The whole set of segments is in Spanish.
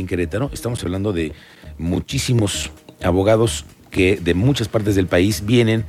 en Querétaro. Estamos hablando de muchísimos abogados que de muchas partes del país vienen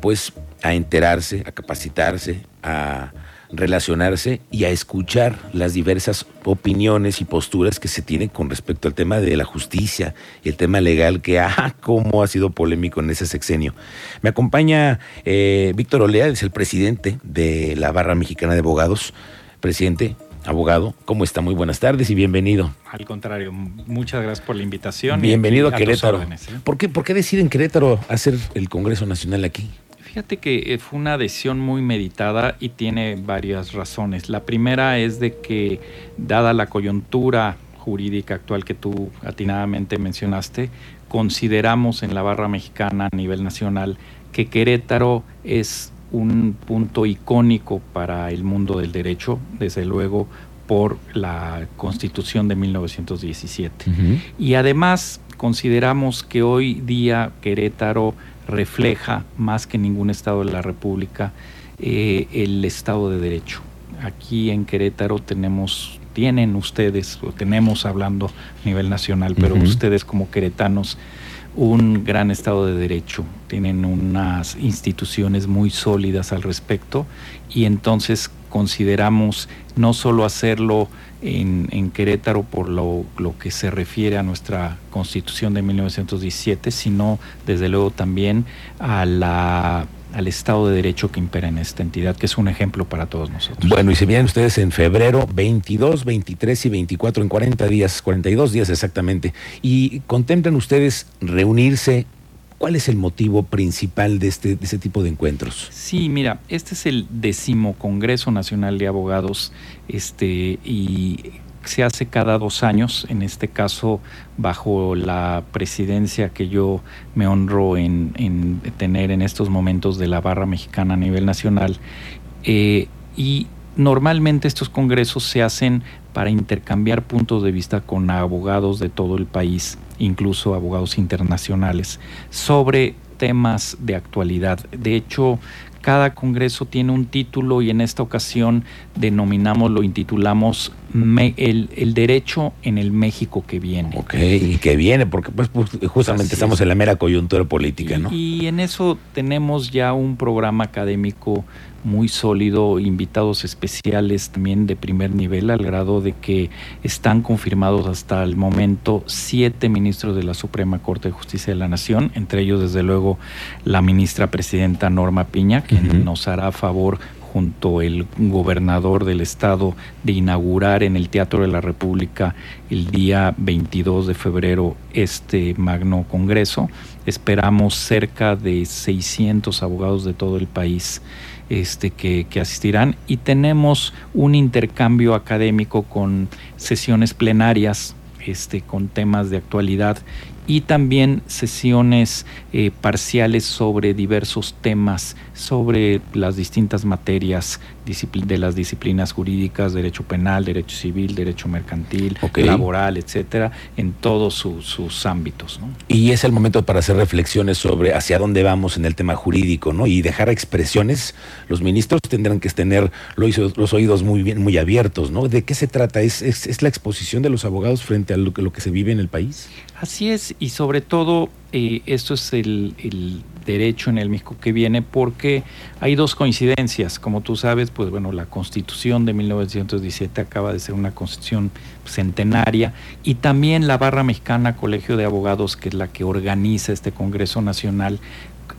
pues a enterarse, a capacitarse, a relacionarse y a escuchar las diversas opiniones y posturas que se tienen con respecto al tema de la justicia y el tema legal que, ah, cómo ha sido polémico en ese sexenio. Me acompaña eh, Víctor Olea, es el presidente de la Barra Mexicana de Abogados. Presidente, abogado, ¿cómo está? Muy buenas tardes y bienvenido. Al contrario, muchas gracias por la invitación. Bienvenido a Querétaro. ¿eh? ¿Por, qué, ¿Por qué deciden Querétaro hacer el Congreso Nacional aquí? Fíjate que eh, fue una decisión muy meditada y tiene varias razones. La primera es de que, dada la coyuntura jurídica actual que tú atinadamente mencionaste, consideramos en la barra mexicana a nivel nacional que Querétaro es un punto icónico para el mundo del derecho, desde luego por la Constitución de 1917. Y además consideramos que hoy día Querétaro refleja más que ningún estado de la República eh, el Estado de Derecho. Aquí en Querétaro tenemos, tienen ustedes, o tenemos hablando a nivel nacional, pero ustedes como queretanos, un gran Estado de Derecho, tienen unas instituciones muy sólidas al respecto y entonces consideramos no solo hacerlo en, Querétaro por lo, que se refiere a nuestra constitución de 1917, sino desde luego también a la al Estado de Derecho que impera en esta entidad, que es un ejemplo para todos nosotros. Bueno, y si vienen ustedes en febrero 22, 23 y 24, en 40 días, 42 días exactamente, y contemplan ustedes reunirse ¿Cuál es el motivo principal de este, de este tipo de encuentros? Sí, mira, este es el décimo Congreso Nacional de Abogados este, y se hace cada dos años, en este caso bajo la presidencia que yo me honro en, tener en estos momentos de la barra mexicana a nivel nacional. Eh, y normalmente estos congresos se hacen para intercambiar puntos de vista con abogados de todo el país, incluso abogados internacionales, sobre temas de actualidad. De hecho, cada congreso tiene un título y en esta ocasión denominamos, lo intitulamos el, derecho en el México que viene. Ok, y que viene, porque pues, pues justamente estamos en la mera coyuntura política, ¿no? Y en eso tenemos ya un programa académico muy sólido, invitados especiales también de primer nivel, al grado de que están confirmados hasta el momento siete ministros de la Suprema Corte de Justicia de la Nación, entre ellos desde luego la ministra presidenta Norma Piña, quien nos hará favor junto el gobernador del estado de inaugurar en el Teatro de la República el día 22 de febrero este magno congreso. Esperamos cerca de 600 abogados de todo el país este, que, asistirán y tenemos un intercambio académico con sesiones plenarias este, con temas de actualidad y también sesiones eh, parciales sobre diversos temas, sobre las distintas materias de las disciplinas jurídicas, derecho penal, derecho civil, derecho mercantil, laboral, etcétera, en todos sus ámbitos. Y es el momento para hacer reflexiones sobre hacia dónde vamos en el tema jurídico, ¿no? Y dejar expresiones. Los ministros tendrán que tener los oídos muy bien, muy abiertos, ¿no? ¿De qué se trata? ¿Es, es, la exposición de los abogados frente a lo que, lo que se vive en el país? Así es, y sobre todo eh, esto es el, derecho en el México que viene porque hay dos coincidencias. Como tú sabes, pues bueno, la constitución de 1917 acaba de ser una constitución centenaria y también la Barra Mexicana Colegio de Abogados, que es la que organiza este Congreso Nacional,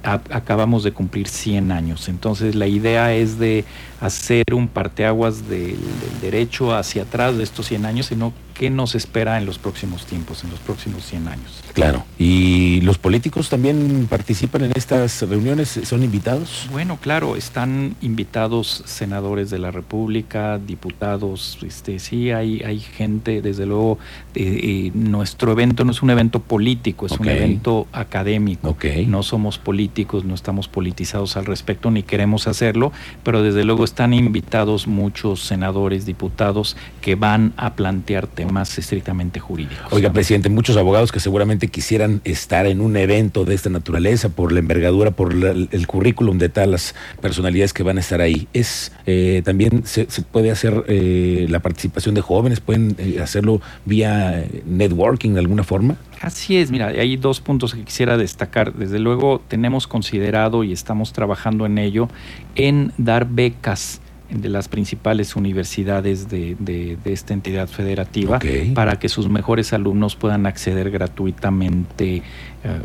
acabamos de cumplir 100 años. Entonces la idea es de hacer un parteaguas del, del, derecho hacia atrás de estos 100 años, sino qué nos espera en los próximos tiempos, en los próximos 100 años. Claro. ¿Y los políticos también participan en estas reuniones? ¿Son invitados? Bueno, claro, están invitados senadores de la República, diputados, este, sí, hay, hay gente, desde luego, eh, eh, nuestro evento no es un evento político, es un evento académico. No somos políticos no estamos politizados al respecto ni queremos hacerlo, pero desde luego están invitados muchos senadores, diputados que van a plantear temas estrictamente jurídicos. Oiga, presidente, muchos abogados que seguramente quisieran estar en un evento de esta naturaleza por la envergadura, por el currículum de tal las personalidades que van a estar ahí. Es eh, también se, puede hacer eh, la participación de jóvenes, pueden eh, hacerlo vía networking de alguna forma. Así es, mira, hay dos puntos que quisiera destacar. Desde luego tenemos considerado y estamos trabajando en ello en dar becas de las principales universidades de, esta entidad federativa para que sus mejores alumnos puedan acceder gratuitamente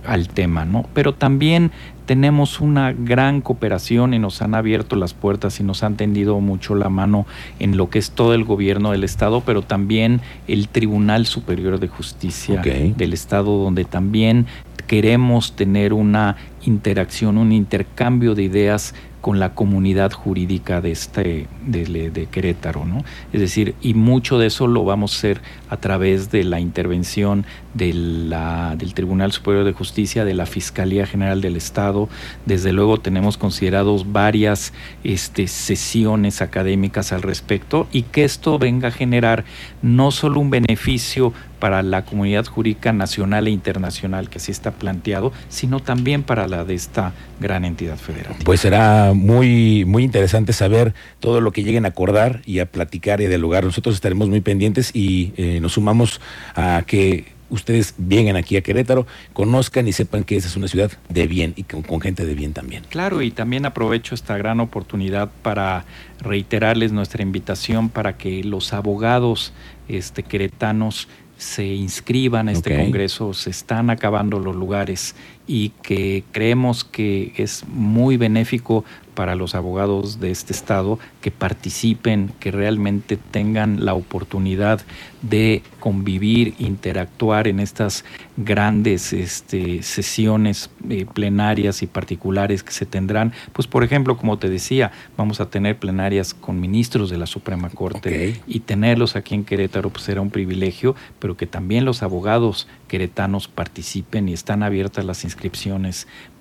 al tema, ¿no? Pero también tenemos una gran cooperación y nos han abierto las puertas y nos han tendido mucho la mano en lo que es todo el gobierno del Estado, pero también el Tribunal Superior de Justicia del Estado, donde también queremos tener una interacción, un intercambio de ideas con la comunidad jurídica de este de, Querétaro, ¿no? Es decir, y mucho de eso lo vamos a hacer a través de la intervención de la, del Tribunal Superior de Justicia, de la Fiscalía General del Estado. Desde luego tenemos considerados varias este, sesiones académicas al respecto y que esto venga a generar no solo un beneficio para la comunidad jurídica nacional e internacional que así está planteado, sino también para la de esta gran entidad federal. Pues será muy, muy interesante saber todo lo que lleguen a acordar y a platicar y a dialogar. Nosotros estaremos muy pendientes y eh, nos sumamos a que ustedes vengan aquí a Querétaro, conozcan y sepan que esa es una ciudad de bien y con, con, gente de bien también. Claro, y también aprovecho esta gran oportunidad para reiterarles nuestra invitación para que los abogados este, queretanos se inscriban a este congreso, se están acabando los lugares y que creemos que es muy benéfico para los abogados de este estado que participen, que realmente tengan la oportunidad de convivir, interactuar en estas grandes este, sesiones eh, plenarias y particulares que se tendrán. Pues por ejemplo, como te decía, vamos a tener plenarias con ministros de la Suprema Corte y tenerlos aquí en Querétaro pues será un privilegio, pero que también los abogados queretanos participen y están abiertas las inscripciones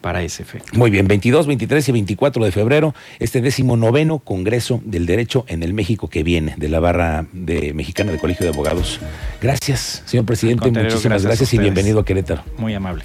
para ese efecto. Muy bien, 22, 23 y 24 de febrero, este décimo noveno Congreso del Derecho en el México que viene, de la barra de mexicana de Colegio de Abogados. Gracias, señor presidente, muchísimas gracias y bienvenido a Querétaro. Muy amable.